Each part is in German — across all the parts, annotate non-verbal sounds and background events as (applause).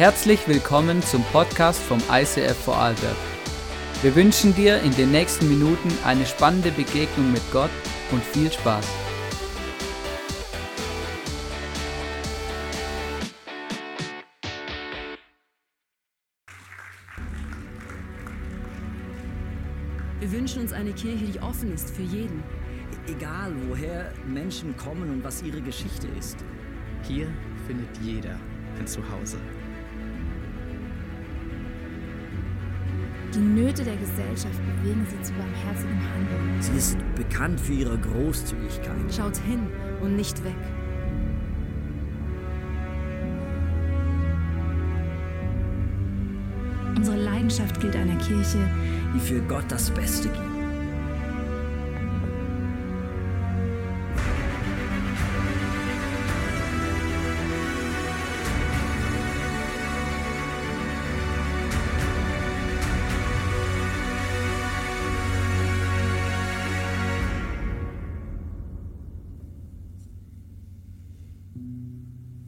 Herzlich willkommen zum Podcast vom ICF Vorarlberg. Wir wünschen dir in den nächsten Minuten eine spannende Begegnung mit Gott und viel Spaß. Wir wünschen uns eine Kirche, die offen ist für jeden. Egal woher Menschen kommen und was ihre Geschichte ist. Hier findet jeder ein Zuhause. Die Nöte der Gesellschaft bewegen sie zu barmherzigem Handeln. Sie ist bekannt für ihre Großzügigkeit. Schaut hin und nicht weg. Unsere Leidenschaft gilt einer Kirche, die für Gott das Beste gibt.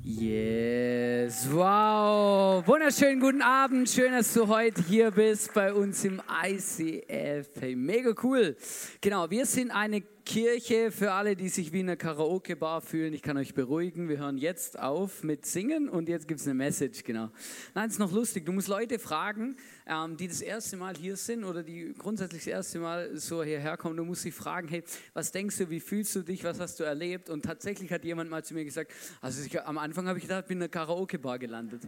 Yes, wow. Wunderschönen guten Abend. Schön, dass du heute hier bist bei uns im ICF. Hey, mega cool. Genau, wir sind eine Kirche für alle, die sich wie in einer Karaoke-Bar fühlen. Ich kann euch beruhigen. Wir hören jetzt auf mit Singen und jetzt gibt es eine Message. Genau. Nein, es ist noch lustig. Du musst Leute fragen, ähm, die das erste Mal hier sind oder die grundsätzlich das erste Mal so hierher kommen. Du musst sie fragen, hey, was denkst du, wie fühlst du dich, was hast du erlebt? Und tatsächlich hat jemand mal zu mir gesagt, also ich, am Anfang habe ich gedacht, bin in einer Karaoke-Bar gelandet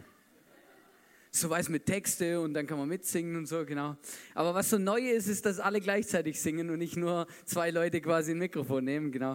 so weiß mit Texte und dann kann man mitsingen und so, genau. Aber was so neu ist, ist, dass alle gleichzeitig singen und nicht nur zwei Leute quasi ein Mikrofon nehmen, genau.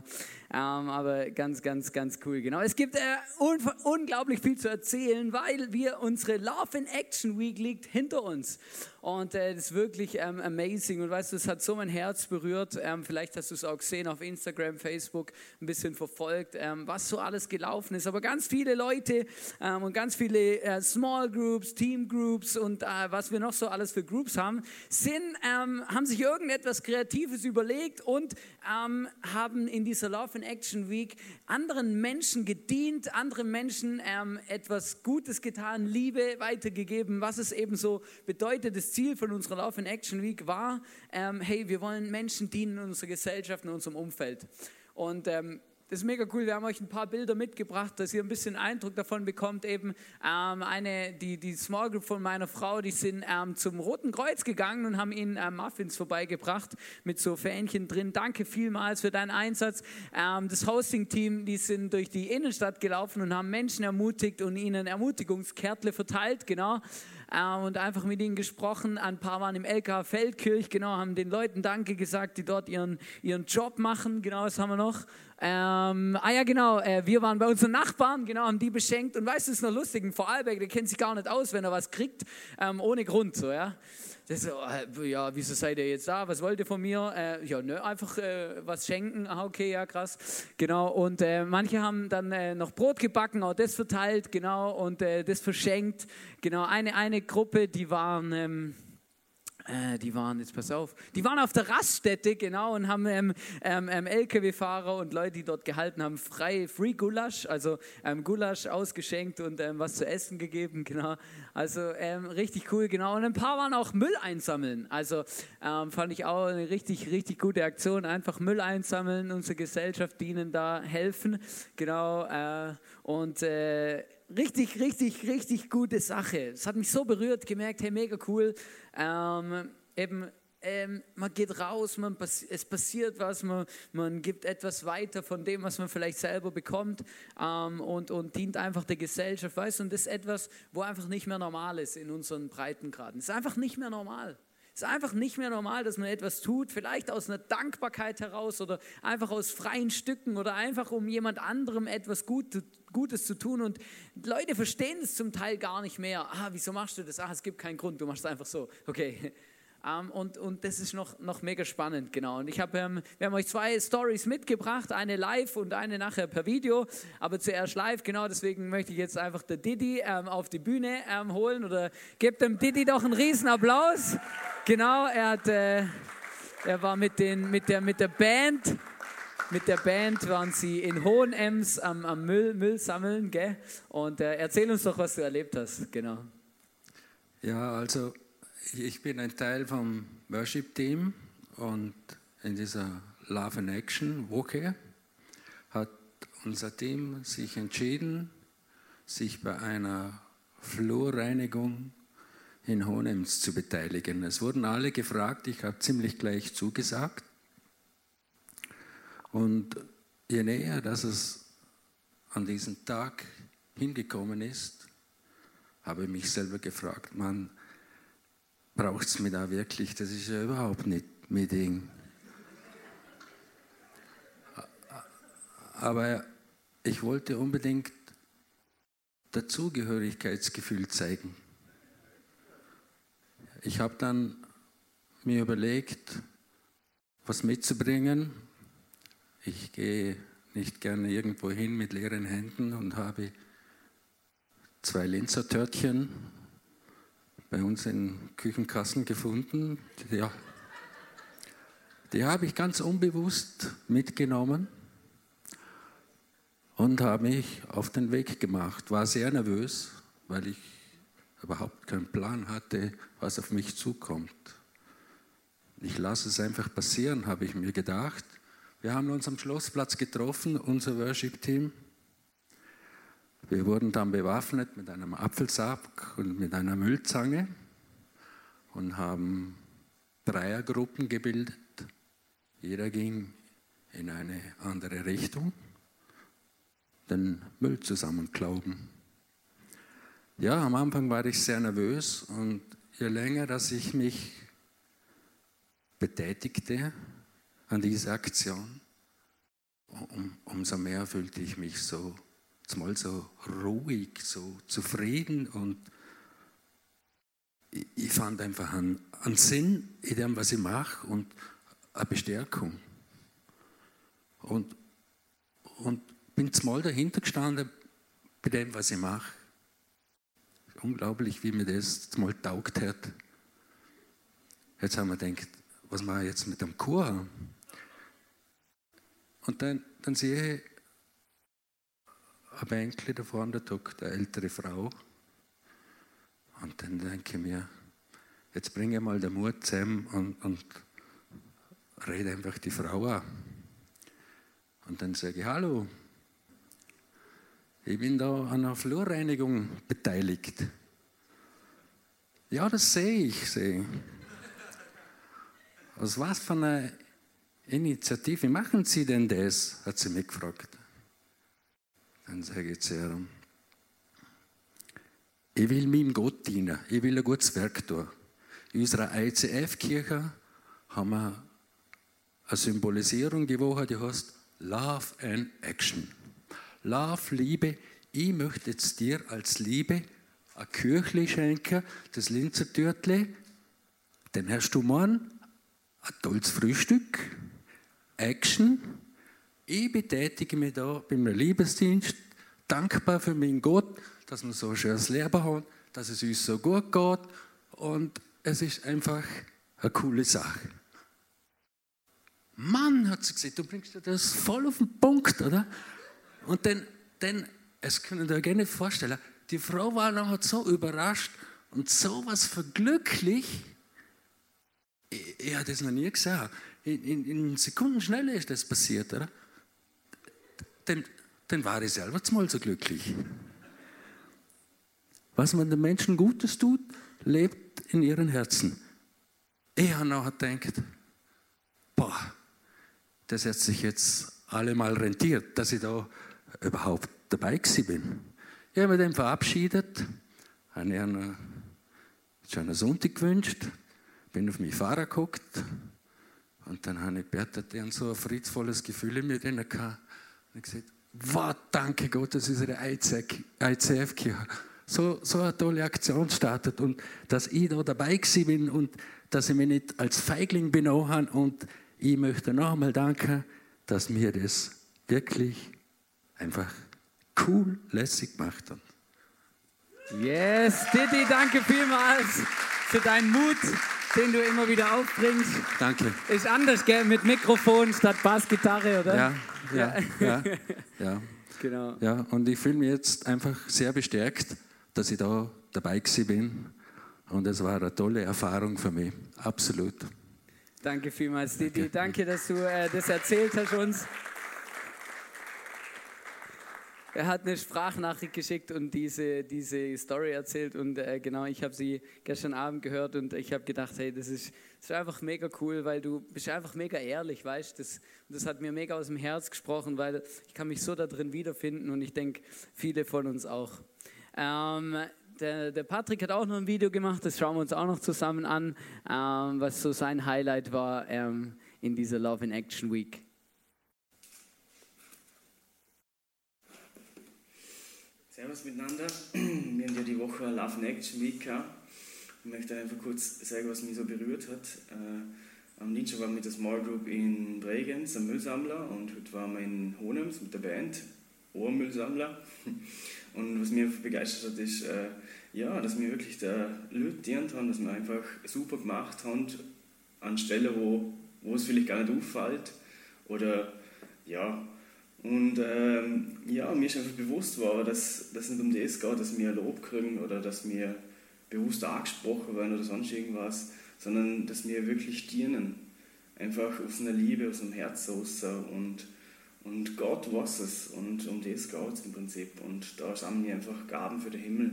Ähm, aber ganz, ganz, ganz cool, genau. Es gibt äh, un unglaublich viel zu erzählen, weil wir unsere Love in Action Week liegt hinter uns. Und äh, ist wirklich ähm, amazing. Und weißt du, es hat so mein Herz berührt. Ähm, vielleicht hast du es auch gesehen auf Instagram, Facebook, ein bisschen verfolgt, ähm, was so alles gelaufen ist. Aber ganz viele Leute ähm, und ganz viele äh, Small Groups, Team Groups und äh, was wir noch so alles für Groups haben, sind, ähm, haben sich irgendetwas Kreatives überlegt und ähm, haben in dieser Love in Action Week anderen Menschen gedient, anderen Menschen etwas Gutes getan, Liebe weitergegeben, was es eben so bedeutet, das Ziel von unserer Love in Action Week war, ähm, hey, wir wollen Menschen dienen in unserer Gesellschaft, in unserem Umfeld. Und ähm, das ist mega cool. Wir haben euch ein paar Bilder mitgebracht, dass ihr ein bisschen Eindruck davon bekommt. Eben ähm, eine, die, die Small Group von meiner Frau, die sind ähm, zum Roten Kreuz gegangen und haben ihnen ähm, Muffins vorbeigebracht mit so Fähnchen drin. Danke vielmals für deinen Einsatz. Ähm, das Hosting-Team, die sind durch die Innenstadt gelaufen und haben Menschen ermutigt und ihnen Ermutigungskärtle verteilt, genau. Ähm, und einfach mit ihnen gesprochen. Ein paar waren im LK Feldkirch, genau, haben den Leuten Danke gesagt, die dort ihren, ihren Job machen. Genau, das haben wir noch. Ähm, ah ja, genau, äh, wir waren bei unseren Nachbarn, genau, haben die beschenkt. Und weißt du, es ist noch lustig, ein Vorarlberg, der kennt sich gar nicht aus, wenn er was kriegt, ähm, ohne Grund, so, ja. Das so, äh, ja, wieso seid ihr jetzt da? Was wollt ihr von mir? Äh, ja, nö, einfach äh, was schenken. Ah, okay, ja, krass. Genau, und äh, manche haben dann äh, noch Brot gebacken, auch das verteilt, genau, und das verschenkt. Genau, eine, eine Gruppe, die waren... Ähm, äh, die waren, jetzt pass auf, die waren auf der Raststätte, genau, und haben ähm, ähm, ähm LKW-Fahrer und Leute, die dort gehalten haben, frei, free Gulasch, also ähm, Gulasch ausgeschenkt und ähm, was zu essen gegeben, genau. Also ähm, richtig cool, genau. Und ein paar waren auch Müll einsammeln. Also fand ich auch eine richtig, richtig gute Aktion. Einfach Müll einsammeln, unsere Gesellschaft dienen, da helfen, genau. Äh, und äh, richtig, richtig, richtig gute Sache. Es hat mich so berührt, gemerkt, hey, mega cool. Ähm, eben, ähm, man geht raus, man, es passiert was, man, man gibt etwas weiter von dem, was man vielleicht selber bekommt ähm, und, und dient einfach der Gesellschaft, weißt Und das ist etwas, wo einfach nicht mehr normal ist in unseren Breitengraden. Es ist einfach nicht mehr normal. Es ist einfach nicht mehr normal, dass man etwas tut, vielleicht aus einer Dankbarkeit heraus oder einfach aus freien Stücken oder einfach um jemand anderem etwas Gutes zu tun. Und Leute verstehen es zum Teil gar nicht mehr. Ah, wieso machst du das? Ah, es gibt keinen Grund, du machst es einfach so. Okay, ähm, und, und das ist noch, noch mega spannend, genau. Und ich habe, ähm, wir haben euch zwei Stories mitgebracht, eine live und eine nachher per Video, aber zuerst live, genau, deswegen möchte ich jetzt einfach der Didi ähm, auf die Bühne ähm, holen oder gebt dem Didi doch einen riesen Applaus. Genau, er hat, äh, er war mit, den, mit, der, mit der Band mit der Band waren sie in Hohenems am, am Müll, Müll sammeln, gell? Und äh, erzähl uns doch, was du erlebt hast, genau. Ja, also ich bin ein Teil vom Worship-Team und in dieser Love and Action Woche hat unser Team sich entschieden, sich bei einer Flurreinigung in Hohenems zu beteiligen. Es wurden alle gefragt, ich habe ziemlich gleich zugesagt. Und je näher, dass es an diesen Tag hingekommen ist, habe ich mich selber gefragt, man, braucht es mir da wirklich? Das ist ja überhaupt nicht mein Ding. Aber ich wollte unbedingt Dazugehörigkeitsgefühl zeigen. Ich habe dann mir überlegt, was mitzubringen. Ich gehe nicht gerne irgendwo hin mit leeren Händen und habe zwei Linzer Törtchen bei uns in Küchenkassen gefunden. Ja, die habe ich ganz unbewusst mitgenommen und habe mich auf den Weg gemacht. War sehr nervös, weil ich überhaupt keinen Plan hatte, was auf mich zukommt. Ich lasse es einfach passieren, habe ich mir gedacht. Wir haben uns am Schlossplatz getroffen, unser Worship-Team. Wir wurden dann bewaffnet mit einem Apfelsack und mit einer Müllzange und haben Dreiergruppen gebildet. Jeder ging in eine andere Richtung, den Müll zusammenklauben. Ja, am Anfang war ich sehr nervös und je länger, dass ich mich betätigte an dieser Aktion, um, umso mehr fühlte ich mich so, mal so ruhig, so zufrieden und ich, ich fand einfach einen, einen Sinn in dem, was ich mache und eine Bestärkung. Und, und bin mal dahinter gestanden bei dem, was ich mache unglaublich, wie mir das mal taugt hat. Jetzt haben wir gedacht, was machen wir jetzt mit dem Chor? Und dann, dann sehe ich ein Bänkli da vorne, da eine ältere Frau. Und dann denke ich mir, jetzt bringe ich mal den Mut zusammen und, und rede einfach die Frau an. Und dann sage ich, hallo, ich bin da an einer Flurreinigung beteiligt. Ja, das sehe ich, sehe Aus was für einer Initiative machen Sie denn das? hat sie mich gefragt. Dann sage ich zu ihr, ich will meinem Gott dienen, ich will ein gutes Werk tun. In unserer ICF-Kirche haben wir eine Symbolisierung die Woche, die heißt Love and Action. Love, Liebe, ich möchte jetzt dir als Liebe ein Küchli schenken, das Linzer Türtli, dann hast du morgen ein tolles Frühstück, Action. Ich betätige mich da beim Liebesdienst, dankbar für meinen Gott, dass wir so ein schönes Leben haben, dass es uns so gut geht und es ist einfach eine coole Sache. Mann, hat sie gesagt, du bringst dir das voll auf den Punkt, oder? Und dann, dann es können Sie sich gerne vorstellen, die Frau war nachher so überrascht und so was verglücklich. Ich, ich habe das noch nie gesehen. In, in, in Sekundenschnelle ist das passiert, oder? Dann, dann war ich selber mal so glücklich. Was man den Menschen Gutes tut, lebt in ihren Herzen. Ich habe nachher gedacht, boah, das hat sich jetzt allemal rentiert, dass ich da überhaupt dabei bin. Ich habe mich dann verabschiedet, habe ihr einen schönen Sonntag gewünscht, bin auf meinen Fahrer geguckt und dann habe ich Bertha dann so ein friedvolles Gefühl in mir gehabt und gesagt, wow, danke Gott, dass unsere ICF-Kirche so, so eine tolle Aktion startet. Und dass ich da dabei bin und dass ich mich nicht als Feigling benommen habe und ich möchte noch einmal danken, dass mir das wirklich einfach cool, lässig gemacht hat. Yes, Didi, danke vielmals für deinen Mut, den du immer wieder aufbringst. Danke. Ist anders, gell? Mit Mikrofon statt Bassgitarre, oder? Ja, ja, ja, ja. Genau. Ja, und ich fühle mich jetzt einfach sehr bestärkt, dass ich da dabei gewesen bin. Und es war eine tolle Erfahrung für mich. Absolut. Danke vielmals, Didi. Danke, dass du äh, das erzählt hast uns. Er hat eine Sprachnachricht geschickt und diese, diese Story erzählt und äh, genau, ich habe sie gestern Abend gehört und ich habe gedacht, hey, das ist, das ist einfach mega cool, weil du bist einfach mega ehrlich, weißt du, das, das hat mir mega aus dem Herz gesprochen, weil ich kann mich so da drin wiederfinden und ich denke, viele von uns auch. Ähm, der, der, Patrick hat auch noch ein Video gemacht, das schauen wir uns auch noch zusammen an, ähm, was so sein Highlight war ähm, in dieser Love in Action Week. Servus miteinander. (clears throat) Wir haben ja die Woche Love in Action Week. Ich möchte einfach kurz sagen, was mich so berührt hat. Äh, am Dienstag waren wir mit der Small Group in Bregenz, am Müllsammler, und heute waren wir in Honems mit der Band, Ohrmüllsammler. (laughs) Und was mich begeistert hat, ist, äh, ja, dass wir wirklich da Leute haben, dass wir einfach super gemacht haben, an Stellen, wo, wo es vielleicht gar nicht auffällt. Oder ja, und ähm, ja, mir ist einfach bewusst war, dass es nicht um das geht, dass wir Lob kriegen oder dass wir bewusst angesprochen werden oder sonst irgendwas, sondern dass wir wirklich dienen. Einfach aus einer Liebe, aus einem Herz raus. Und, und Gott weiß es und um das geht es im Prinzip. Und da haben wir einfach Gaben für den Himmel.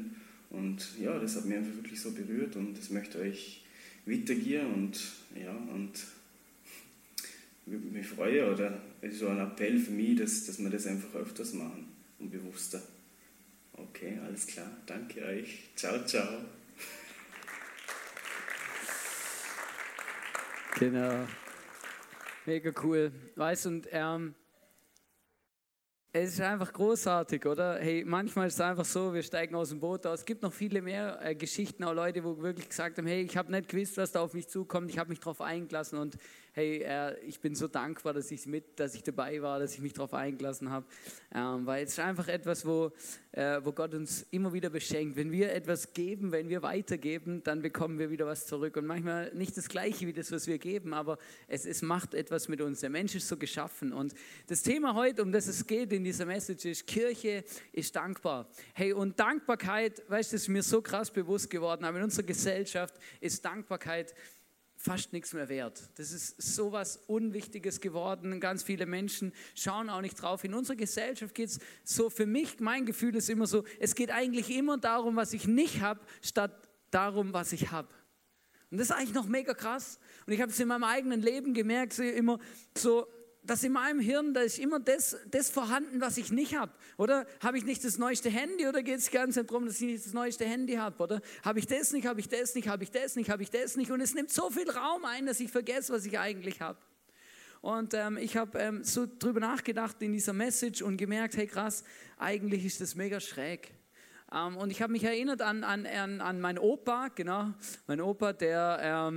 Und ja, das hat mich einfach wirklich so berührt und das möchte ich weitergehen und ja, und mich freue oder es ist so ein Appell für mich, dass, dass wir das einfach öfters machen und bewusster. Okay, alles klar. Danke euch. Ciao, ciao. Genau. Mega cool. Weißt und ähm, es ist einfach großartig, oder? Hey, manchmal ist es einfach so, wir steigen aus dem Boot aus. Es gibt noch viele mehr äh, Geschichten, auch Leute, wo wirklich gesagt haben, hey, ich habe nicht gewusst, was da auf mich zukommt, ich habe mich darauf eingelassen und hey, äh, ich bin so dankbar, dass ich mit, dass ich dabei war, dass ich mich darauf eingelassen habe, ähm, weil es ist einfach etwas, wo, äh, wo Gott uns immer wieder beschenkt. Wenn wir etwas geben, wenn wir weitergeben, dann bekommen wir wieder was zurück und manchmal nicht das Gleiche wie das, was wir geben, aber es, es macht etwas mit uns. Der Mensch ist so geschaffen und das Thema heute, um das es geht in dieser Message, ist Kirche ist dankbar. Hey, und Dankbarkeit, weißt du, ist mir so krass bewusst geworden, aber in unserer Gesellschaft ist Dankbarkeit fast nichts mehr wert. Das ist so was Unwichtiges geworden. Ganz viele Menschen schauen auch nicht drauf. In unserer Gesellschaft geht es so, für mich, mein Gefühl ist immer so, es geht eigentlich immer darum, was ich nicht habe, statt darum, was ich habe. Und das ist eigentlich noch mega krass. Und ich habe es in meinem eigenen Leben gemerkt, so immer so, dass in meinem Hirn, da ist immer das, das vorhanden, was ich nicht habe. Oder habe ich nicht das neueste Handy oder geht es ganz darum, dass ich nicht das neueste Handy habe? Oder habe ich das nicht, habe ich das nicht, habe ich das nicht, habe ich das nicht? Und es nimmt so viel Raum ein, dass ich vergesse, was ich eigentlich habe. Und ähm, ich habe ähm, so drüber nachgedacht in dieser Message und gemerkt, hey krass, eigentlich ist das mega schräg. Ähm, und ich habe mich erinnert an, an, an, an meinen Opa, genau, mein Opa, der...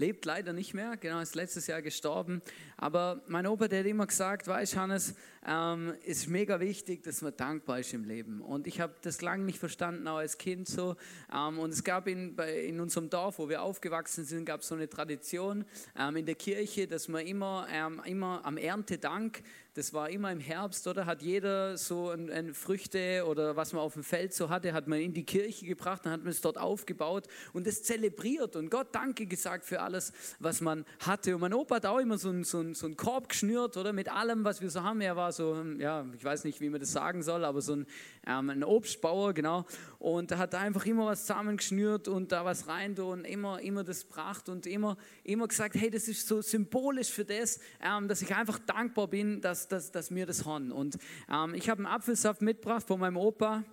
Lebt leider nicht mehr, genau, ist letztes Jahr gestorben. Aber mein Opa, der hat immer gesagt, weißt Hannes, ähm, ist mega wichtig, dass man dankbar ist im Leben. Und ich habe das lange nicht verstanden, auch als Kind so. Ähm, und es gab in, bei, in unserem Dorf, wo wir aufgewachsen sind, gab es so eine Tradition ähm, in der Kirche, dass man immer, ähm, immer am Erntedank das war immer im Herbst, oder? Hat jeder so ein, ein Früchte oder was man auf dem Feld so hatte, hat man in die Kirche gebracht, dann hat man es dort aufgebaut und es zelebriert und Gott Danke gesagt für alles, was man hatte. Und mein Opa hat auch immer so einen so so ein Korb geschnürt, oder? Mit allem, was wir so haben. Er war so, ja, ich weiß nicht, wie man das sagen soll, aber so ein, ähm, ein Obstbauer, genau. Und er hat einfach immer was zusammengeschnürt und da was rein und immer, immer das gebracht und immer, immer gesagt, hey, das ist so symbolisch für das, ähm, dass ich einfach dankbar bin, dass dass, dass wir das haben. Und ähm, ich habe einen Apfelsaft mitgebracht von meinem Opa,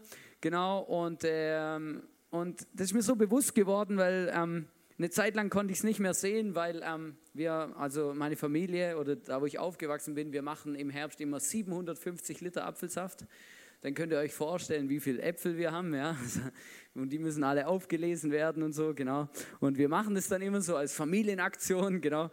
genau, und, ähm, und das ist mir so bewusst geworden, weil ähm, eine Zeit lang konnte ich es nicht mehr sehen, weil ähm, wir, also meine Familie oder da, wo ich aufgewachsen bin, wir machen im Herbst immer 750 Liter Apfelsaft. Dann könnt ihr euch vorstellen, wie viele Äpfel wir haben, ja. (laughs) Und die müssen alle aufgelesen werden und so, genau. Und wir machen das dann immer so als Familienaktion, genau.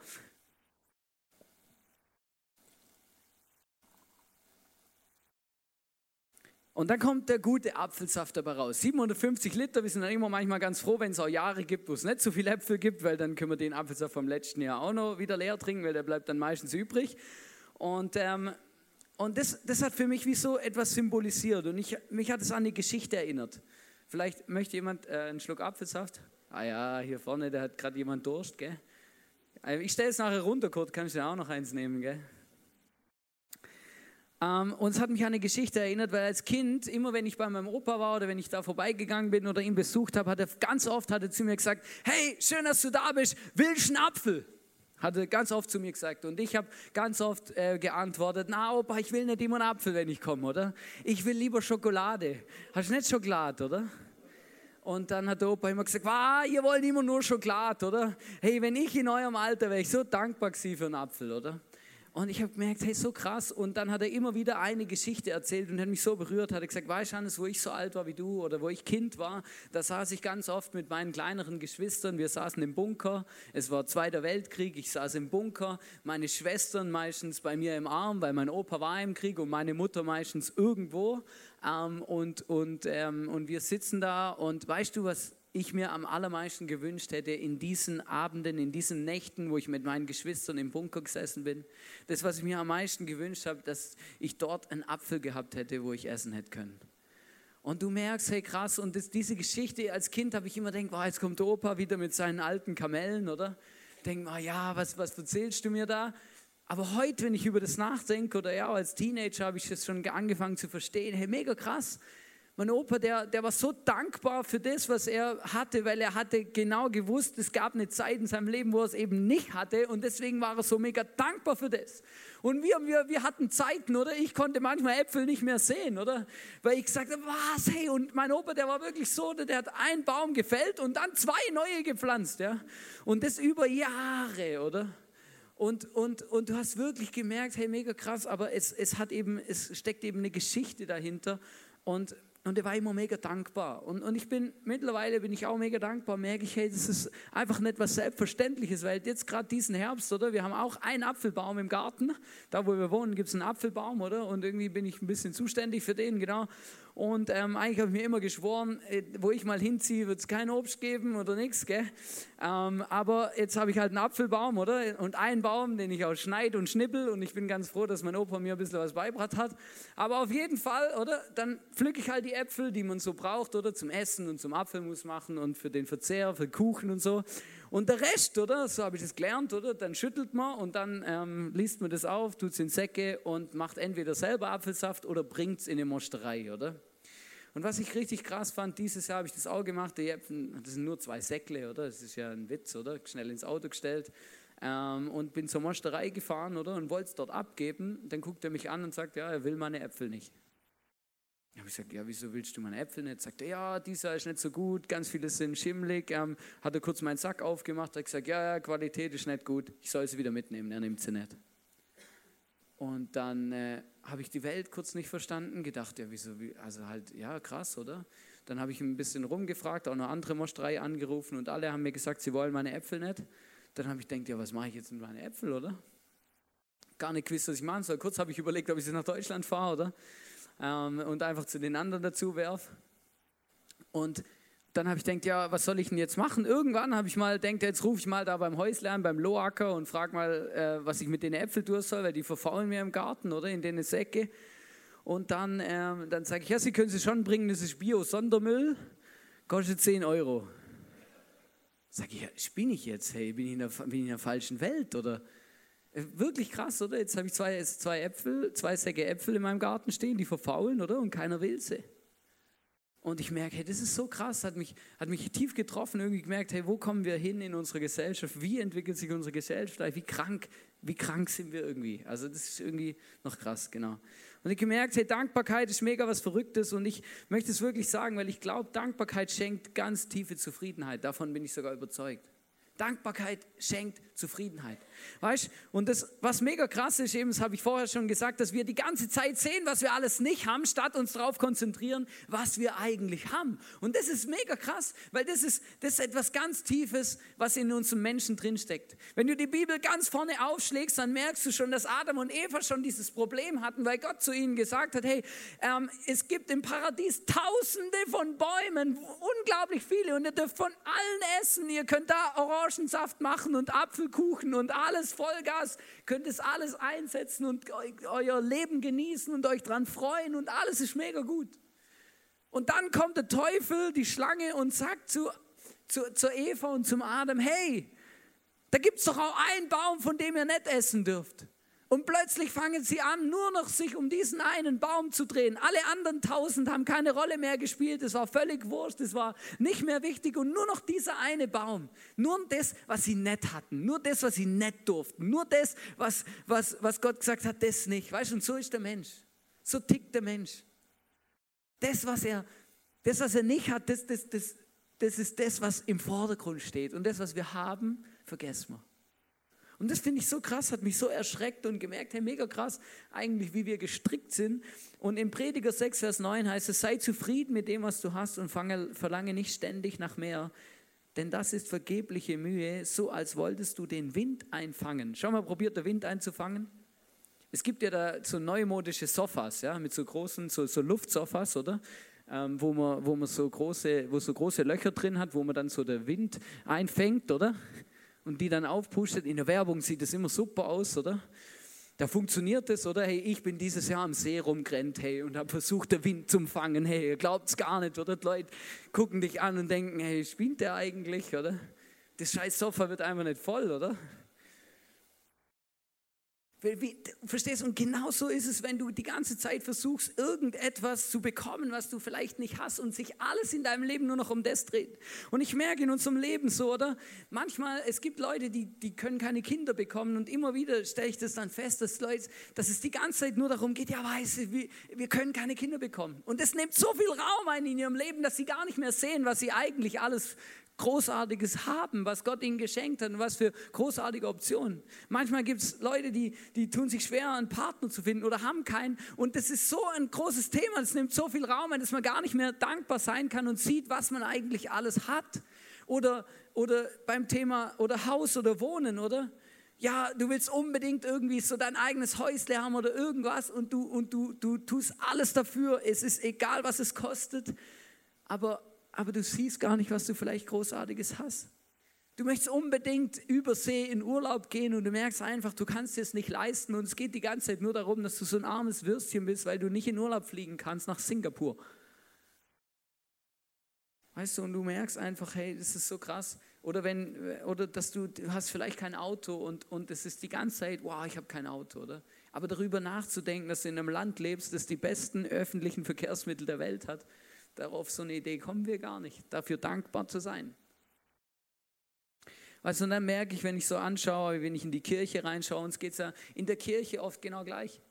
Und dann kommt der gute Apfelsaft dabei raus. 750 Liter, wir sind dann immer manchmal ganz froh, wenn es auch Jahre gibt, wo es nicht so viel Äpfel gibt, weil dann können wir den Apfelsaft vom letzten Jahr auch noch wieder leer trinken, weil der bleibt dann meistens übrig. Und, ähm, und das, das hat für mich wie so etwas symbolisiert und ich, mich hat es an die Geschichte erinnert. Vielleicht möchte jemand äh, einen Schluck Apfelsaft? Ah ja, hier vorne, da hat gerade jemand Durst, gell? Äh, ich stelle es nachher runter, Kurt, kann ich dir auch noch eins nehmen, gell? Ähm, und es hat mich an eine Geschichte erinnert, weil als Kind, immer wenn ich bei meinem Opa war oder wenn ich da vorbeigegangen bin oder ihn besucht habe, hat er ganz oft hat er zu mir gesagt, hey, schön, dass du da bist, willst du einen Apfel? Hat er ganz oft zu mir gesagt. Und ich habe ganz oft äh, geantwortet, na Opa, ich will nicht immer einen Apfel, wenn ich komme, oder? Ich will lieber Schokolade. Hast du nicht Schokolade, oder? Und dann hat der Opa immer gesagt, wow, ihr wollt immer nur Schokolade, oder? Hey, wenn ich in eurem Alter wäre ich so dankbar gewesen für einen Apfel, oder? Und ich habe gemerkt, hey, so krass. Und dann hat er immer wieder eine Geschichte erzählt und hat mich so berührt. Hat er gesagt, weißt du, Hannes, wo ich so alt war wie du oder wo ich Kind war, da saß ich ganz oft mit meinen kleineren Geschwistern. Wir saßen im Bunker. Es war Zweiter Weltkrieg. Ich saß im Bunker. Meine Schwestern meistens bei mir im Arm, weil mein Opa war im Krieg und meine Mutter meistens irgendwo. Ähm, und, und, ähm, und wir sitzen da. Und weißt du, was ich mir am allermeisten gewünscht hätte in diesen Abenden, in diesen Nächten, wo ich mit meinen Geschwistern im Bunker gesessen bin. Das, was ich mir am meisten gewünscht habe, dass ich dort einen Apfel gehabt hätte, wo ich essen hätte können. Und du merkst, hey krass, und das, diese Geschichte als Kind habe ich immer gedacht, wow, jetzt kommt der Opa wieder mit seinen alten Kamellen, oder? Denk mal, ja, was, was erzählst du mir da? Aber heute, wenn ich über das nachdenke, oder ja, als Teenager habe ich das schon angefangen zu verstehen, hey, mega krass. Mein Opa, der, der war so dankbar für das, was er hatte, weil er hatte genau gewusst, es gab eine Zeit in seinem Leben, wo er es eben nicht hatte und deswegen war er so mega dankbar für das. Und wir, wir, wir hatten Zeiten, oder? Ich konnte manchmal Äpfel nicht mehr sehen, oder? Weil ich gesagt habe, was, hey, und mein Opa, der war wirklich so, der hat einen Baum gefällt und dann zwei neue gepflanzt, ja? Und das über Jahre, oder? Und, und, und du hast wirklich gemerkt, hey, mega krass, aber es, es, hat eben, es steckt eben eine Geschichte dahinter. Und und er war immer mega dankbar. Und, und ich bin, mittlerweile bin ich auch mega dankbar, merke ich, hey, das ist einfach nicht was Selbstverständliches, weil jetzt gerade diesen Herbst, oder? Wir haben auch einen Apfelbaum im Garten. Da, wo wir wohnen, gibt es einen Apfelbaum, oder? Und irgendwie bin ich ein bisschen zuständig für den, genau. Und ähm, eigentlich habe ich mir immer geschworen, äh, wo ich mal hinziehe, wird es kein Obst geben oder nichts. Ähm, aber jetzt habe ich halt einen Apfelbaum, oder? Und einen Baum, den ich auch schneide und schnippel. Und ich bin ganz froh, dass mein Opa mir ein bisschen was beibracht hat. Aber auf jeden Fall, oder? Dann pflücke ich halt die Äpfel, die man so braucht, oder? Zum Essen und zum Apfelmus machen und für den Verzehr, für Kuchen und so. Und der Rest, oder? So habe ich das gelernt, oder? Dann schüttelt man und dann ähm, liest man das auf, tut es in Säcke und macht entweder selber Apfelsaft oder bringt es in eine Mosterei, oder? Und was ich richtig krass fand, dieses Jahr habe ich das auch gemacht, die Äpfel, das sind nur zwei Säckle, oder? Das ist ja ein Witz, oder? Schnell ins Auto gestellt. Ähm, und bin zur Mosterei gefahren, oder? Und wollte es dort abgeben. Dann guckt er mich an und sagt, ja, er will meine Äpfel nicht. Ich habe gesagt, ja, wieso willst du meine Äpfel nicht? Sagt er, ja, dieser ist nicht so gut, ganz viele sind schimmelig. Ähm, hat er kurz meinen Sack aufgemacht, hat gesagt, ja, ja, Qualität ist nicht gut, ich soll sie wieder mitnehmen, er nimmt sie nicht. Und dann äh, habe ich die Welt kurz nicht verstanden, gedacht, ja, wieso, also halt, ja, krass, oder? Dann habe ich ein bisschen rumgefragt, auch noch andere Mosterei angerufen und alle haben mir gesagt, sie wollen meine Äpfel nicht. Dann habe ich gedacht, ja, was mache ich jetzt mit meinen Äpfeln, oder? Gar nicht gewusst, was ich machen soll. Kurz habe ich überlegt, ob ich sie nach Deutschland fahre, oder? Ähm, und einfach zu den anderen dazu werfe. Und dann habe ich gedacht, ja, was soll ich denn jetzt machen? Irgendwann habe ich mal gedacht, jetzt rufe ich mal da beim Häuslein, beim Loacker und frage mal, äh, was ich mit den Äpfeln tun soll, weil die verfaulen mir im Garten oder in den Säcke. Und dann, äh, dann sage ich, ja, Sie können sie schon bringen, das ist Bio-Sondermüll, kostet 10 Euro. Sage ich, ja, spinne ich jetzt? Hey, bin ich, in der, bin ich in der falschen Welt? Oder wirklich krass, oder? Jetzt habe ich zwei, zwei Äpfel, zwei Säcke Äpfel in meinem Garten stehen, die verfaulen, oder? Und keiner will sie. Und ich merke, hey, das ist so krass, hat mich, hat mich tief getroffen, irgendwie gemerkt, hey, wo kommen wir hin in unserer Gesellschaft? Wie entwickelt sich unsere Gesellschaft? Wie krank, wie krank sind wir irgendwie? Also das ist irgendwie noch krass, genau. Und ich gemerkt, hey, Dankbarkeit ist mega was Verrücktes und ich möchte es wirklich sagen, weil ich glaube, Dankbarkeit schenkt ganz tiefe Zufriedenheit. Davon bin ich sogar überzeugt. Dankbarkeit schenkt Zufriedenheit. Weißt? Und das, was mega krass ist, eben, das habe ich vorher schon gesagt, dass wir die ganze Zeit sehen, was wir alles nicht haben, statt uns darauf konzentrieren, was wir eigentlich haben. Und das ist mega krass, weil das ist, das ist etwas ganz Tiefes, was in unserem Menschen drinsteckt. Wenn du die Bibel ganz vorne aufschlägst, dann merkst du schon, dass Adam und Eva schon dieses Problem hatten, weil Gott zu ihnen gesagt hat, hey, ähm, es gibt im Paradies tausende von Bäumen, unglaublich viele, und ihr dürft von allen essen. Ihr könnt da Orangensaft machen und Apfelkuchen und alles Vollgas, könnt es alles einsetzen und euer Leben genießen und euch dran freuen und alles ist mega gut. Und dann kommt der Teufel, die Schlange und sagt zu, zu, zu Eva und zum Adam, hey, da gibt es doch auch einen Baum, von dem ihr nicht essen dürft. Und plötzlich fangen sie an, nur noch sich um diesen einen Baum zu drehen. Alle anderen tausend haben keine Rolle mehr gespielt. Es war völlig wurscht. Es war nicht mehr wichtig. Und nur noch dieser eine Baum. Nur das, was sie nicht hatten. Nur das, was sie nicht durften. Nur das, was, was, was Gott gesagt hat, das nicht. Weißt du, und so ist der Mensch. So tickt der Mensch. Das, was er, das, was er nicht hat, das, das, das, das ist das, was im Vordergrund steht. Und das, was wir haben, vergessen wir. Und das finde ich so krass, hat mich so erschreckt und gemerkt, hey, mega krass, eigentlich, wie wir gestrickt sind. Und im Prediger 6, Vers 9 heißt es, sei zufrieden mit dem, was du hast und fange, verlange nicht ständig nach mehr. Denn das ist vergebliche Mühe, so als wolltest du den Wind einfangen. Schau mal, probiert der Wind einzufangen. Es gibt ja da so neumodische Sofas, ja, mit so großen, so, so Luftsofas, oder? Ähm, wo, man, wo man so große, wo so große Löcher drin hat, wo man dann so der Wind einfängt, oder? Und die dann aufpustet. In der Werbung sieht das immer super aus, oder? Da funktioniert es, oder? Hey, ich bin dieses Jahr am See rumgerannt, hey, und habe versucht, den Wind zu fangen, hey, ihr glaubt es gar nicht, oder? Die Leute gucken dich an und denken, hey, spinnt der eigentlich, oder? Das scheiß Sofa wird einfach nicht voll, oder? Verstehst du? Und genau so ist es, wenn du die ganze Zeit versuchst, irgendetwas zu bekommen, was du vielleicht nicht hast und sich alles in deinem Leben nur noch um das dreht. Und ich merke in unserem Leben so, oder? Manchmal, es gibt Leute, die, die können keine Kinder bekommen und immer wieder stelle ich das dann fest, dass, Leute, dass es die ganze Zeit nur darum geht, ja, weißt wir, wir können keine Kinder bekommen. Und es nimmt so viel Raum ein in ihrem Leben, dass sie gar nicht mehr sehen, was sie eigentlich alles Großartiges haben, was Gott ihnen geschenkt hat und was für großartige Optionen. Manchmal gibt es Leute, die, die tun sich schwer, einen Partner zu finden oder haben keinen. Und das ist so ein großes Thema, das nimmt so viel Raum ein, dass man gar nicht mehr dankbar sein kann und sieht, was man eigentlich alles hat. Oder, oder beim Thema oder Haus oder Wohnen, oder? Ja, du willst unbedingt irgendwie so dein eigenes Häusle haben oder irgendwas und du, und du, du tust alles dafür. Es ist egal, was es kostet. Aber aber du siehst gar nicht, was du vielleicht Großartiges hast. Du möchtest unbedingt über See in Urlaub gehen und du merkst einfach, du kannst es nicht leisten und es geht die ganze Zeit nur darum, dass du so ein armes Würstchen bist, weil du nicht in Urlaub fliegen kannst nach Singapur. Weißt du, und du merkst einfach, hey, das ist so krass. Oder, wenn, oder dass du, du hast vielleicht kein Auto und, und es ist die ganze Zeit, wow, ich habe kein Auto, oder? Aber darüber nachzudenken, dass du in einem Land lebst, das die besten öffentlichen Verkehrsmittel der Welt hat Darauf so eine Idee kommen wir gar nicht, dafür dankbar zu sein. Weißt du, und dann merke ich, wenn ich so anschaue, wenn ich in die Kirche reinschaue, uns geht es ja in der Kirche oft genau gleich.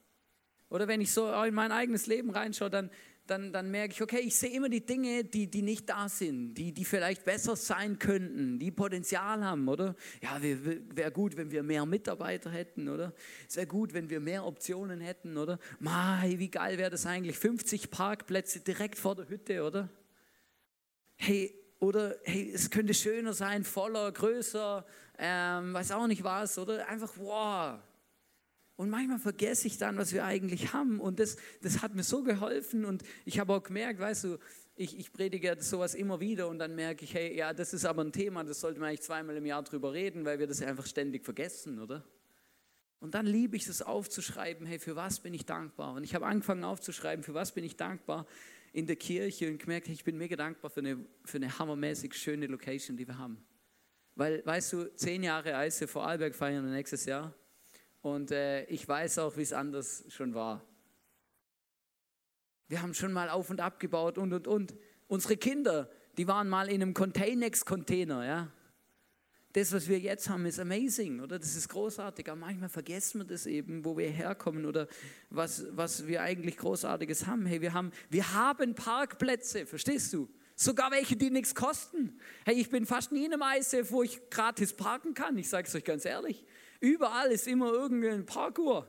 Oder wenn ich so in mein eigenes Leben reinschaue, dann, dann, dann merke ich, okay, ich sehe immer die Dinge, die, die nicht da sind, die, die vielleicht besser sein könnten, die Potenzial haben, oder? Ja, wäre gut, wenn wir mehr Mitarbeiter hätten, oder? Es wäre gut, wenn wir mehr Optionen hätten, oder? Mai, wie geil wäre das eigentlich? 50 Parkplätze direkt vor der Hütte, oder? Hey, oder hey, es könnte schöner sein, voller, größer, ähm, weiß auch nicht was, oder? Einfach, wow, und manchmal vergesse ich dann, was wir eigentlich haben. Und das, das hat mir so geholfen. Und ich habe auch gemerkt, weißt du, ich, ich predige sowas immer wieder und dann merke ich, hey, ja, das ist aber ein Thema, das sollte man eigentlich zweimal im Jahr drüber reden, weil wir das einfach ständig vergessen, oder? Und dann liebe ich es aufzuschreiben, hey, für was bin ich dankbar? Und ich habe angefangen aufzuschreiben, für was bin ich dankbar in der Kirche und gemerkt, ich bin mega dankbar für eine, für eine hammermäßig schöne Location, die wir haben. Weil, weißt du, zehn Jahre Eise vor Arlberg feiern nächstes Jahr. Und äh, ich weiß auch, wie es anders schon war. Wir haben schon mal auf und ab gebaut und und und. Unsere Kinder, die waren mal in einem Containex-Container, ja. Das, was wir jetzt haben, ist amazing, oder? Das ist großartig. Aber manchmal vergessen wir das eben, wo wir herkommen oder was, was wir eigentlich Großartiges haben. Hey, wir haben, wir haben Parkplätze, verstehst du? Sogar welche, die nichts kosten. Hey, ich bin fast nie in einem ISF, wo ich gratis parken kann. Ich sage es euch ganz ehrlich. Überall ist immer irgendein Parkour.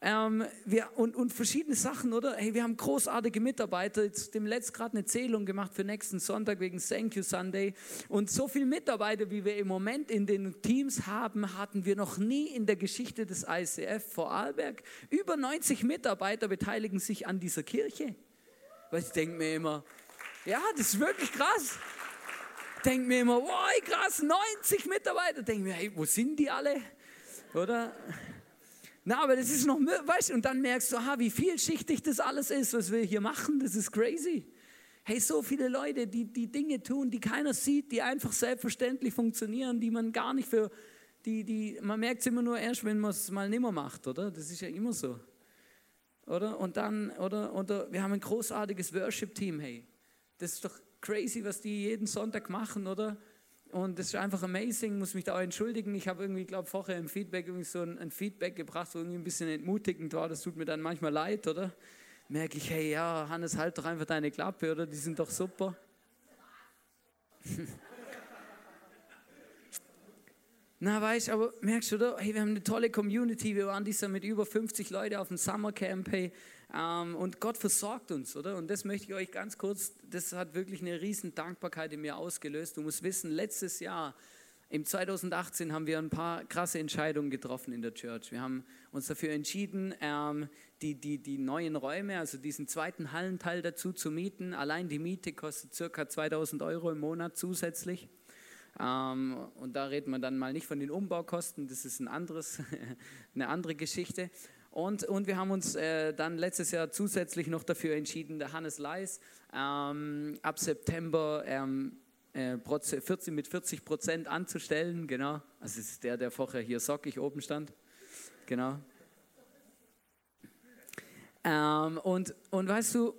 Ähm, wir, und, und verschiedene Sachen, oder? Hey, wir haben großartige Mitarbeiter. Jetzt dem letzt gerade eine Zählung gemacht für nächsten Sonntag wegen Thank You Sunday. Und so viele Mitarbeiter, wie wir im Moment in den Teams haben, hatten wir noch nie in der Geschichte des ICF vor Arlberg. Über 90 Mitarbeiter beteiligen sich an dieser Kirche. Weil ich denke mir immer, ja, das ist wirklich krass. Denke mir immer, wow, krass, 90 Mitarbeiter. Denke mir, hey, wo sind die alle? Oder? Na, aber das ist noch, weißt du, und dann merkst du, aha, wie vielschichtig das alles ist, was wir hier machen, das ist crazy. Hey, so viele Leute, die, die Dinge tun, die keiner sieht, die einfach selbstverständlich funktionieren, die man gar nicht für, die, die, man merkt es immer nur erst, wenn man es mal nimmer macht, oder? Das ist ja immer so. Oder? Und dann, oder, oder wir haben ein großartiges Worship-Team, hey. Das ist doch crazy, was die jeden Sonntag machen, oder? Und das ist einfach amazing, muss mich da auch entschuldigen. Ich habe irgendwie, glaube vorher im Feedback irgendwie so ein, ein, Feedback gebracht, wo irgendwie ein bisschen entmutigend war. Das tut mir dann manchmal leid, oder? Merke ich, hey, ja, Hannes, halt doch einfach deine Klappe, oder? Die sind doch super. (laughs) Na, weißt du, aber merkst du, oder? Hey, wir haben eine tolle Community. Wir waren dieses Jahr mit über 50 Leuten auf dem Summercamp. Hey, und Gott versorgt uns, oder? Und das möchte ich euch ganz kurz, das hat wirklich eine riesen Dankbarkeit in mir ausgelöst. Du musst wissen, letztes Jahr, im 2018 haben wir ein paar krasse Entscheidungen getroffen in der Church. Wir haben uns dafür entschieden, ähm, die, die, die neuen Räume, also diesen zweiten Hallenteil dazu zu mieten. Allein die Miete kostet circa 2000 Euro im Monat zusätzlich. Ähm, und da redet man dann mal nicht von den Umbaukosten, das ist ein anderes, (laughs) eine andere Geschichte. Und, und wir haben uns äh, dann letztes Jahr zusätzlich noch dafür entschieden, der Hannes Leis ähm, ab September ähm, äh, 40, mit 40 Prozent anzustellen. Genau, also das ist der, der vorher hier sockig oben stand. Genau. Ähm, und, und weißt du,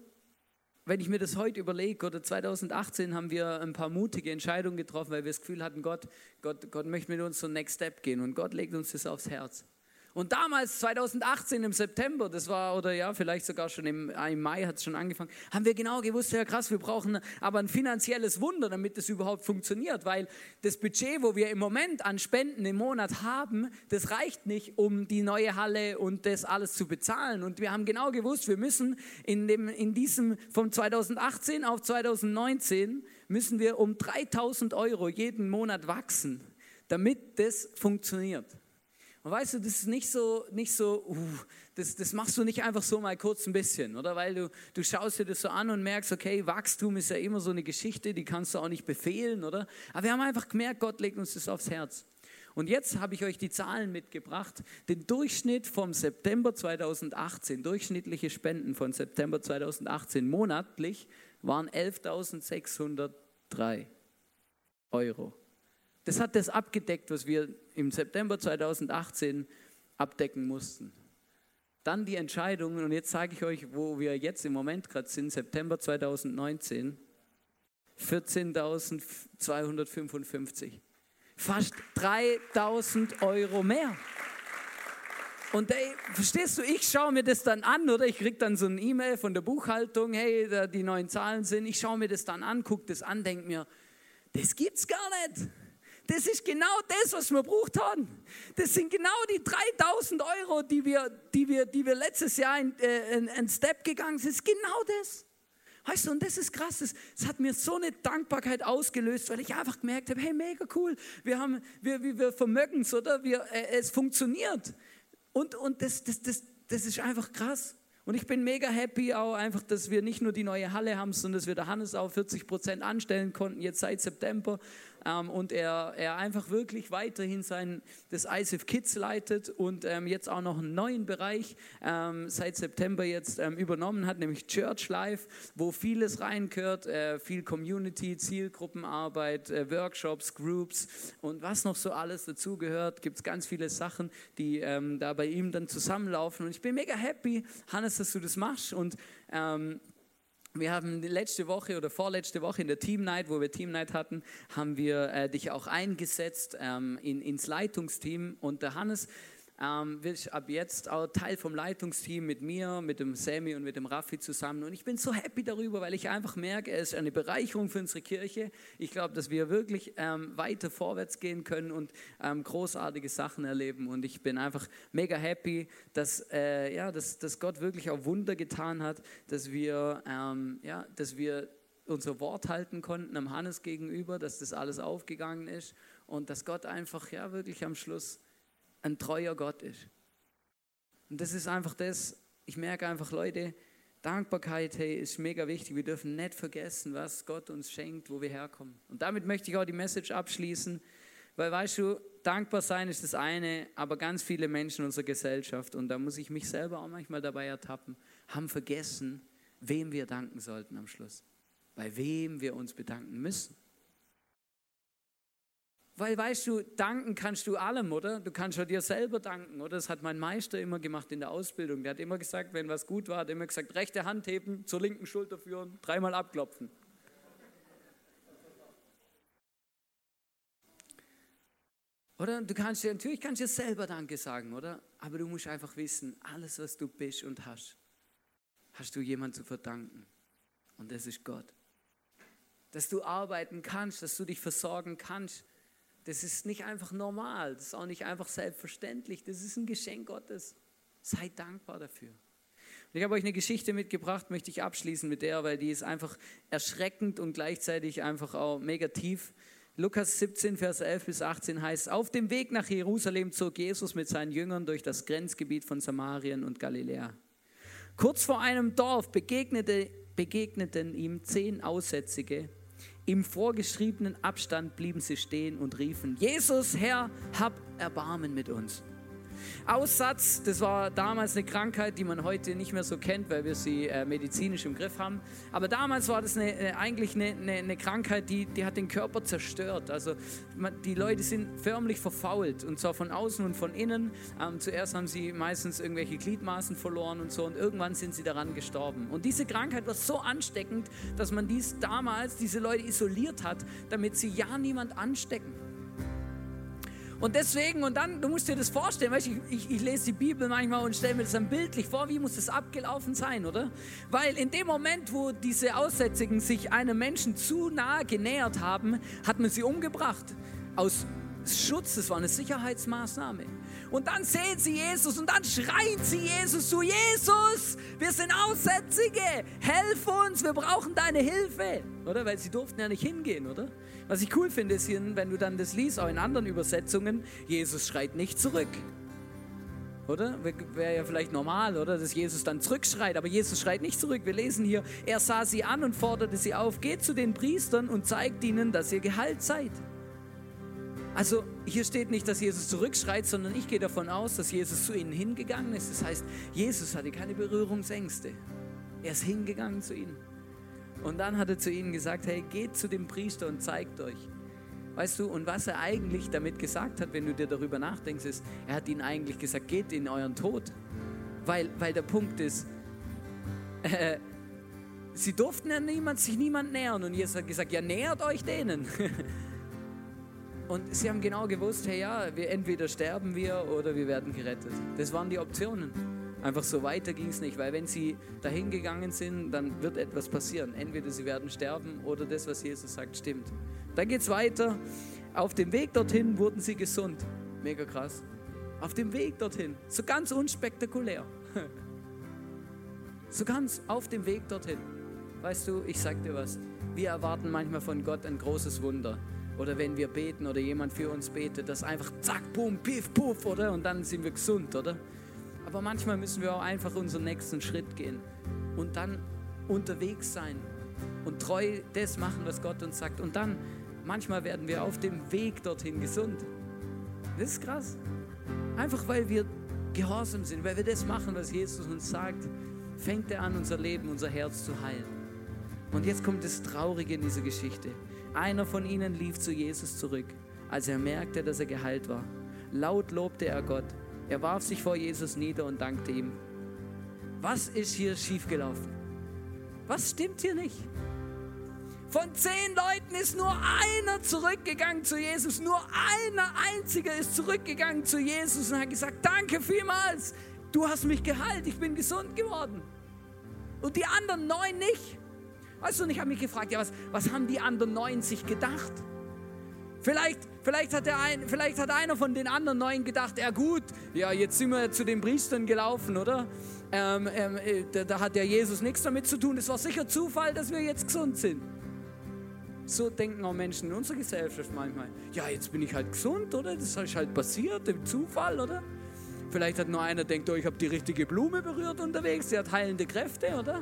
wenn ich mir das heute überlege, oder 2018 haben wir ein paar mutige Entscheidungen getroffen, weil wir das Gefühl hatten, Gott, Gott, Gott möchte mit uns so Next Step gehen und Gott legt uns das aufs Herz. Und damals, 2018 im September, das war, oder ja, vielleicht sogar schon im, im Mai hat es schon angefangen, haben wir genau gewusst, ja krass, wir brauchen aber ein finanzielles Wunder, damit das überhaupt funktioniert, weil das Budget, wo wir im Moment an Spenden im Monat haben, das reicht nicht, um die neue Halle und das alles zu bezahlen. Und wir haben genau gewusst, wir müssen in, dem, in diesem, von 2018 auf 2019, müssen wir um 3000 Euro jeden Monat wachsen, damit das funktioniert. Und weißt du, das ist nicht so, nicht so, uh, das, das machst du nicht einfach so mal kurz ein bisschen, oder? Weil du, du schaust dir das so an und merkst, okay, Wachstum ist ja immer so eine Geschichte, die kannst du auch nicht befehlen, oder? Aber wir haben einfach gemerkt, Gott legt uns das aufs Herz. Und jetzt habe ich euch die Zahlen mitgebracht. Den Durchschnitt vom September 2018, durchschnittliche Spenden von September 2018 monatlich waren 11.603 Euro. Das hat das abgedeckt, was wir im September 2018 abdecken mussten. Dann die Entscheidungen, und jetzt sage ich euch, wo wir jetzt im Moment gerade sind, September 2019, 14.255. Fast 3.000 Euro mehr. Und ey, verstehst du, ich schaue mir das dann an, oder ich kriege dann so ein E-Mail von der Buchhaltung, hey, da die neuen Zahlen sind, ich schaue mir das dann an, gucke das an, denke mir, das gibt's gar nicht. Das ist genau das, was wir braucht haben. Das sind genau die 3000 Euro, die wir, die wir, die wir letztes Jahr in, äh, in, in Step gegangen sind. Das ist genau das. Weißt du, und das ist krass, das, das, hat mir so eine Dankbarkeit ausgelöst, weil ich einfach gemerkt habe, hey, mega cool, wir, haben, wir, wir, wir vermögen es, oder? Wir, äh, es funktioniert. Und, und das, das, das, das ist einfach krass. Und ich bin mega happy auch einfach, dass wir nicht nur die neue Halle haben, sondern dass wir der Hannes auch 40 Prozent anstellen konnten, jetzt seit September ähm, und er, er einfach wirklich weiterhin sein, das ISIF Kids leitet und ähm, jetzt auch noch einen neuen Bereich ähm, seit September jetzt ähm, übernommen hat, nämlich Church Life, wo vieles reingehört, äh, viel Community, Zielgruppenarbeit, äh, Workshops, Groups und was noch so alles dazugehört, gibt es ganz viele Sachen, die ähm, da bei ihm dann zusammenlaufen. Und ich bin mega happy, Hannes, dass du das machst und ähm, wir haben letzte Woche oder vorletzte Woche in der Team Night, wo wir Team Night hatten, haben wir äh, dich auch eingesetzt ähm, in, ins Leitungsteam. Und der Hannes ähm, bist ab jetzt auch Teil vom Leitungsteam mit mir, mit dem Sammy und mit dem Raffi zusammen. Und ich bin so happy darüber, weil ich einfach merke, es ist eine Bereicherung für unsere Kirche. Ich glaube, dass wir wirklich ähm, weiter vorwärts gehen können und ähm, großartige Sachen erleben. Und ich bin einfach mega happy, dass, äh, ja, dass, dass Gott wirklich auch Wunder getan hat, dass wir, ähm, ja, dass wir unser Wort halten konnten am Hannes gegenüber, dass das alles aufgegangen ist und dass Gott einfach ja wirklich am Schluss ein treuer Gott ist. Und das ist einfach das, ich merke einfach, Leute, Dankbarkeit hey, ist mega wichtig. Wir dürfen nicht vergessen, was Gott uns schenkt, wo wir herkommen. Und damit möchte ich auch die Message abschließen, weil weißt du, dankbar sein ist das eine, aber ganz viele Menschen in unserer Gesellschaft, und da muss ich mich selber auch manchmal dabei ertappen, haben vergessen, wem wir danken sollten am Schluss. Bei wem wir uns bedanken müssen. Weil weißt du, danken kannst du allem, oder? Du kannst schon dir selber danken, oder? Das hat mein Meister immer gemacht in der Ausbildung. Der hat immer gesagt, wenn was gut war, hat er immer gesagt, rechte Hand heben, zur linken Schulter führen, dreimal abklopfen. Oder? Du kannst dir, natürlich kannst du dir selber Danke sagen, oder? Aber du musst einfach wissen, alles, was du bist und hast, hast du jemand zu verdanken. Und das ist Gott. Dass du arbeiten kannst, dass du dich versorgen kannst, das ist nicht einfach normal, das ist auch nicht einfach selbstverständlich, das ist ein Geschenk Gottes. Sei dankbar dafür. Und ich habe euch eine Geschichte mitgebracht, möchte ich abschließen mit der, weil die ist einfach erschreckend und gleichzeitig einfach auch mega tief. Lukas 17, Vers 11 bis 18 heißt, auf dem Weg nach Jerusalem zog Jesus mit seinen Jüngern durch das Grenzgebiet von Samarien und Galiläa. Kurz vor einem Dorf begegnete, begegneten ihm zehn Aussätzige, im vorgeschriebenen Abstand blieben sie stehen und riefen, Jesus, Herr, hab Erbarmen mit uns. Aussatz, das war damals eine Krankheit, die man heute nicht mehr so kennt, weil wir sie äh, medizinisch im Griff haben. Aber damals war das eine, äh, eigentlich eine, eine, eine, Krankheit, die, die hat den Körper zerstört. Also man, die Leute sind förmlich verfault und zwar von außen und von innen. Ähm, zuerst haben sie meistens irgendwelche Gliedmaßen verloren und so und irgendwann sind sie daran gestorben. Und diese Krankheit war so ansteckend, dass man dies damals, diese Leute isoliert hat, damit sie ja niemand anstecken. Und deswegen, und dann, du musst dir das vorstellen, weißt, ich, ich, ich lese die Bibel manchmal und stelle mir das dann bildlich vor, wie muss das abgelaufen sein, oder? Weil in dem Moment, wo diese Aussätzigen sich einem Menschen zu nahe genähert haben, hat man sie umgebracht. Aus Schutz, das war eine Sicherheitsmaßnahme. Und dann sehen sie Jesus und dann schreien sie Jesus zu, Jesus, wir sind Aussätzige, helf uns, wir brauchen deine Hilfe. Oder? Weil sie durften ja nicht hingehen, oder? Was ich cool finde, ist wenn du dann das liest, auch in anderen Übersetzungen, Jesus schreit nicht zurück. Oder? Wäre ja vielleicht normal, oder? Dass Jesus dann zurückschreit, aber Jesus schreit nicht zurück. Wir lesen hier, er sah sie an und forderte sie auf, geht zu den Priestern und zeigt ihnen, dass ihr Gehalt seid. Also hier steht nicht, dass Jesus zurückschreit, sondern ich gehe davon aus, dass Jesus zu ihnen hingegangen ist. Das heißt, Jesus hatte keine Berührungsängste. Er ist hingegangen zu ihnen. Und dann hat er zu ihnen gesagt, hey, geht zu dem Priester und zeigt euch. Weißt du, und was er eigentlich damit gesagt hat, wenn du dir darüber nachdenkst, ist, er hat ihnen eigentlich gesagt, geht in euren Tod. Weil, weil der Punkt ist, (laughs) äh, sie durften ja niemand, sich niemand nähern. Und Jesus hat gesagt, ja, nähert euch denen. (laughs) Und sie haben genau gewusst, hey ja, wir, entweder sterben wir oder wir werden gerettet. Das waren die Optionen. Einfach so weiter ging es nicht, weil wenn sie dahin gegangen sind, dann wird etwas passieren. Entweder sie werden sterben oder das, was Jesus sagt, stimmt. Dann geht es weiter. Auf dem Weg dorthin wurden sie gesund. Mega krass. Auf dem Weg dorthin. So ganz unspektakulär. (laughs) So ganz auf dem Weg dorthin. Weißt du, ich sag dir was. Wir erwarten manchmal von Gott ein großes Wunder. Oder wenn wir beten oder jemand für uns betet, das einfach zack, boom, piff, puff, oder? Und dann sind wir gesund, oder? Aber manchmal müssen wir auch einfach unseren nächsten Schritt gehen und dann unterwegs sein und treu das machen, was Gott uns sagt. Und dann, manchmal werden wir auf dem Weg dorthin gesund. Das ist krass. Einfach weil wir gehorsam sind, weil wir das machen, was Jesus uns sagt, fängt er an, unser Leben, unser Herz zu heilen. Und jetzt kommt das Traurige in dieser Geschichte. Einer von ihnen lief zu Jesus zurück, als er merkte, dass er geheilt war. Laut lobte er Gott er warf sich vor Jesus nieder und dankte ihm. Was ist hier schiefgelaufen? Was stimmt hier nicht? Von zehn Leuten ist nur einer zurückgegangen zu Jesus. Nur einer einziger ist zurückgegangen zu Jesus und hat gesagt, danke vielmals. Du hast mich geheilt, ich bin gesund geworden. Und die anderen neun nicht. Weißt du, und ich habe mich gefragt, ja, was, was haben die anderen neun sich gedacht? Vielleicht, vielleicht, hat der ein, vielleicht hat einer von den anderen neun gedacht, ja gut, ja, jetzt sind wir zu den Priestern gelaufen, oder? Ähm, ähm, äh, da, da hat ja Jesus nichts damit zu tun. Es war sicher Zufall, dass wir jetzt gesund sind. So denken auch Menschen in unserer Gesellschaft manchmal. Ja, jetzt bin ich halt gesund, oder? Das ist halt passiert, im Zufall, oder? Vielleicht hat nur einer denkt, oh, ich habe die richtige Blume berührt unterwegs, sie hat heilende Kräfte, oder?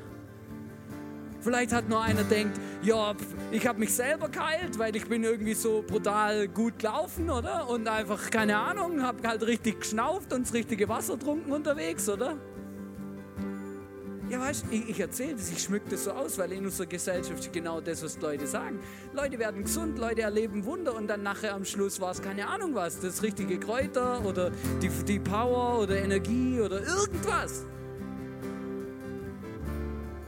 Vielleicht hat nur einer denkt, ja, ich habe mich selber geheilt, weil ich bin irgendwie so brutal gut gelaufen, oder? Und einfach, keine Ahnung, habe halt richtig geschnauft und das richtige Wasser trunken unterwegs, oder? Ja, weißt du, ich, ich erzähle das, ich schmücke das so aus, weil in unserer Gesellschaft genau das, was Leute sagen. Leute werden gesund, Leute erleben Wunder und dann nachher am Schluss war es keine Ahnung was, das richtige Kräuter oder die, die Power oder Energie oder irgendwas.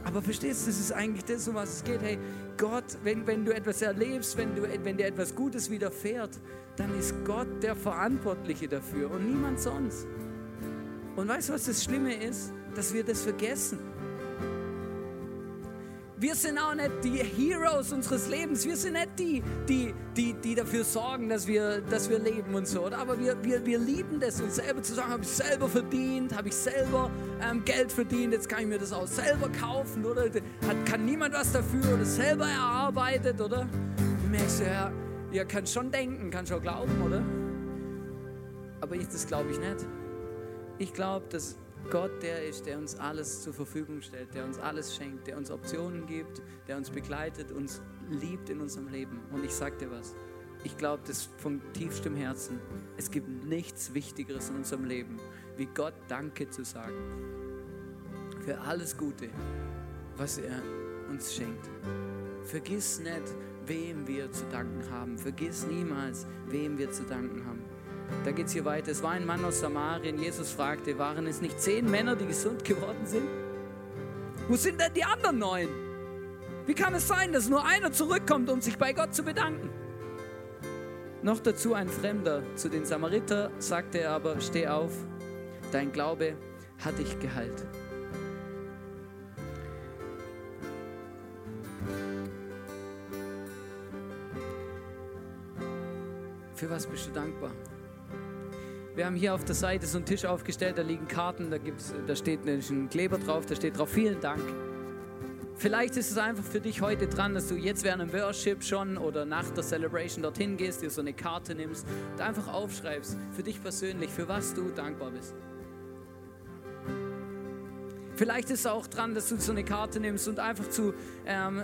Aber verstehst du, das ist eigentlich das, um was es geht. Hey, Gott, wenn, wenn du etwas erlebst, wenn, du, wenn dir etwas Gutes widerfährt, dann ist Gott der Verantwortliche dafür und niemand sonst. Und weißt du, was das Schlimme ist? Dass wir das vergessen. Wir sind auch nicht die Heroes unseres Lebens. Wir sind nicht die, die, die, die dafür sorgen, dass wir, dass wir leben und so. Oder? Aber wir, wir, wir lieben das, uns selber zu sagen, habe ich selber verdient, habe ich selber ähm, Geld verdient, jetzt kann ich mir das auch selber kaufen. Oder Hat, kann niemand was dafür oder selber erarbeitet. Oder? Du merkst ja, ihr könnt schon denken, kann schon glauben, oder? Aber ich, das glaube ich nicht. Ich glaube, dass Gott der ist, der uns alles zur Verfügung stellt, der uns alles schenkt, der uns Optionen gibt, der uns begleitet, uns liebt in unserem Leben. Und ich sage dir was, ich glaube das von tiefstem Herzen. Es gibt nichts Wichtigeres in unserem Leben, wie Gott Danke zu sagen für alles Gute, was er uns schenkt. Vergiss nicht, wem wir zu danken haben. Vergiss niemals, wem wir zu danken haben. Da geht es hier weiter. Es war ein Mann aus Samarien. Jesus fragte, waren es nicht zehn Männer, die gesund geworden sind? Wo sind denn die anderen neun? Wie kann es sein, dass nur einer zurückkommt, um sich bei Gott zu bedanken? Noch dazu ein Fremder. Zu den Samariter sagte er aber, steh auf, dein Glaube hat dich geheilt. Für was bist du dankbar? Wir haben hier auf der Seite so einen Tisch aufgestellt, da liegen Karten, da, gibt's, da steht ein Kleber drauf, da steht drauf, vielen Dank. Vielleicht ist es einfach für dich heute dran, dass du jetzt während dem Worship schon oder nach der Celebration dorthin gehst, dir so eine Karte nimmst und einfach aufschreibst, für dich persönlich, für was du dankbar bist. Vielleicht ist es auch dran, dass du so eine Karte nimmst und einfach zu ähm,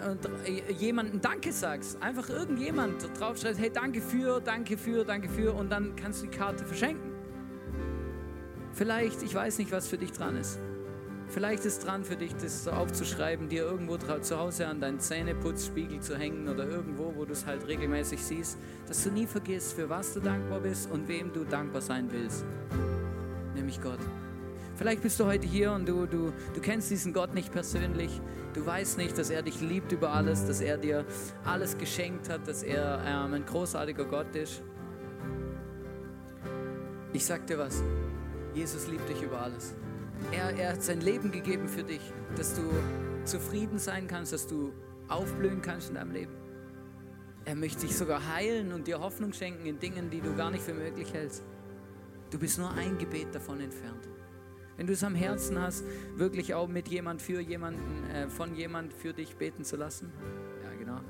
jemandem Danke sagst. Einfach irgendjemand draufschreibst, hey, danke für, danke für, danke für und dann kannst du die Karte verschenken. Vielleicht, ich weiß nicht, was für dich dran ist. Vielleicht ist dran für dich, das so aufzuschreiben, dir irgendwo zu Hause an deinen Zähneputzspiegel zu hängen oder irgendwo, wo du es halt regelmäßig siehst, dass du nie vergisst, für was du dankbar bist und wem du dankbar sein willst. Nämlich Gott. Vielleicht bist du heute hier und du, du, du kennst diesen Gott nicht persönlich. Du weißt nicht, dass er dich liebt über alles, dass er dir alles geschenkt hat, dass er ähm, ein großartiger Gott ist. Ich sag dir was, Jesus liebt dich über alles. Er, er hat sein Leben gegeben für dich, dass du zufrieden sein kannst, dass du aufblühen kannst in deinem Leben. Er möchte dich sogar heilen und dir Hoffnung schenken in Dingen, die du gar nicht für möglich hältst. Du bist nur ein Gebet davon entfernt. Wenn du es am Herzen hast, wirklich auch mit jemand für jemanden, äh, von jemand für dich beten zu lassen, ja genau,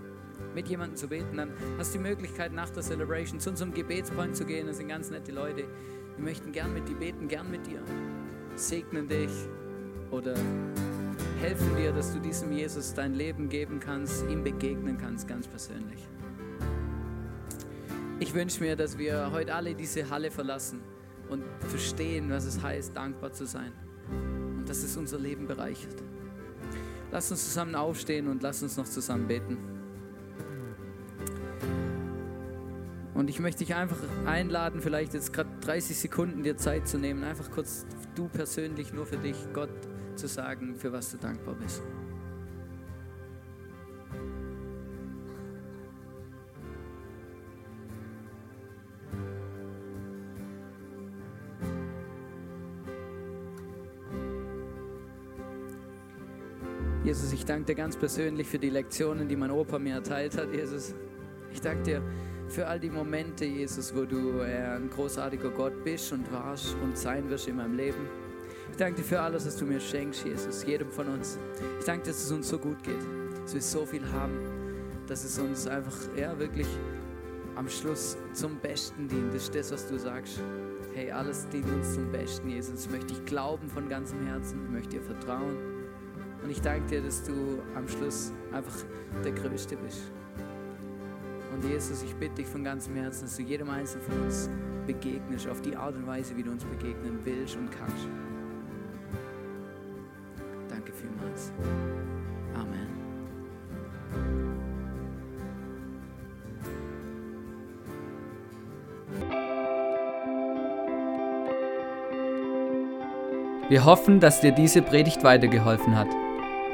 mit jemandem zu beten, dann hast du die Möglichkeit nach der Celebration zu unserem Gebetspoint zu gehen. Das sind ganz nette Leute, wir möchten gern mit dir beten, gern mit dir. Segnen dich oder helfen dir, dass du diesem Jesus dein Leben geben kannst, ihm begegnen kannst, ganz persönlich. Ich wünsche mir, dass wir heute alle diese Halle verlassen und verstehen, was es heißt, dankbar zu sein und dass es unser Leben bereichert. Lass uns zusammen aufstehen und lass uns noch zusammen beten. Und ich möchte dich einfach einladen, vielleicht jetzt gerade 30 Sekunden dir Zeit zu nehmen, einfach kurz du persönlich nur für dich Gott zu sagen, für was du dankbar bist. Jesus, ich danke dir ganz persönlich für die Lektionen, die mein Opa mir erteilt hat, Jesus. Ich danke dir für all die Momente, Jesus, wo du äh, ein großartiger Gott bist und warst und sein wirst in meinem Leben. Ich danke dir für alles, was du mir schenkst, Jesus, jedem von uns. Ich danke dir, dass es uns so gut geht, dass wir so viel haben, dass es uns einfach, ja, wirklich am Schluss zum Besten dient. Das ist das, was du sagst. Hey, alles dient uns zum Besten, Jesus. Ich möchte dich glauben von ganzem Herzen. Ich möchte dir vertrauen. Und ich danke dir, dass du am Schluss einfach der Größte bist. Und Jesus, ich bitte dich von ganzem Herzen, dass du jedem Einzelnen von uns begegnest, auf die Art und Weise, wie du uns begegnen willst und kannst. Danke vielmals. Amen. Wir hoffen, dass dir diese Predigt weitergeholfen hat.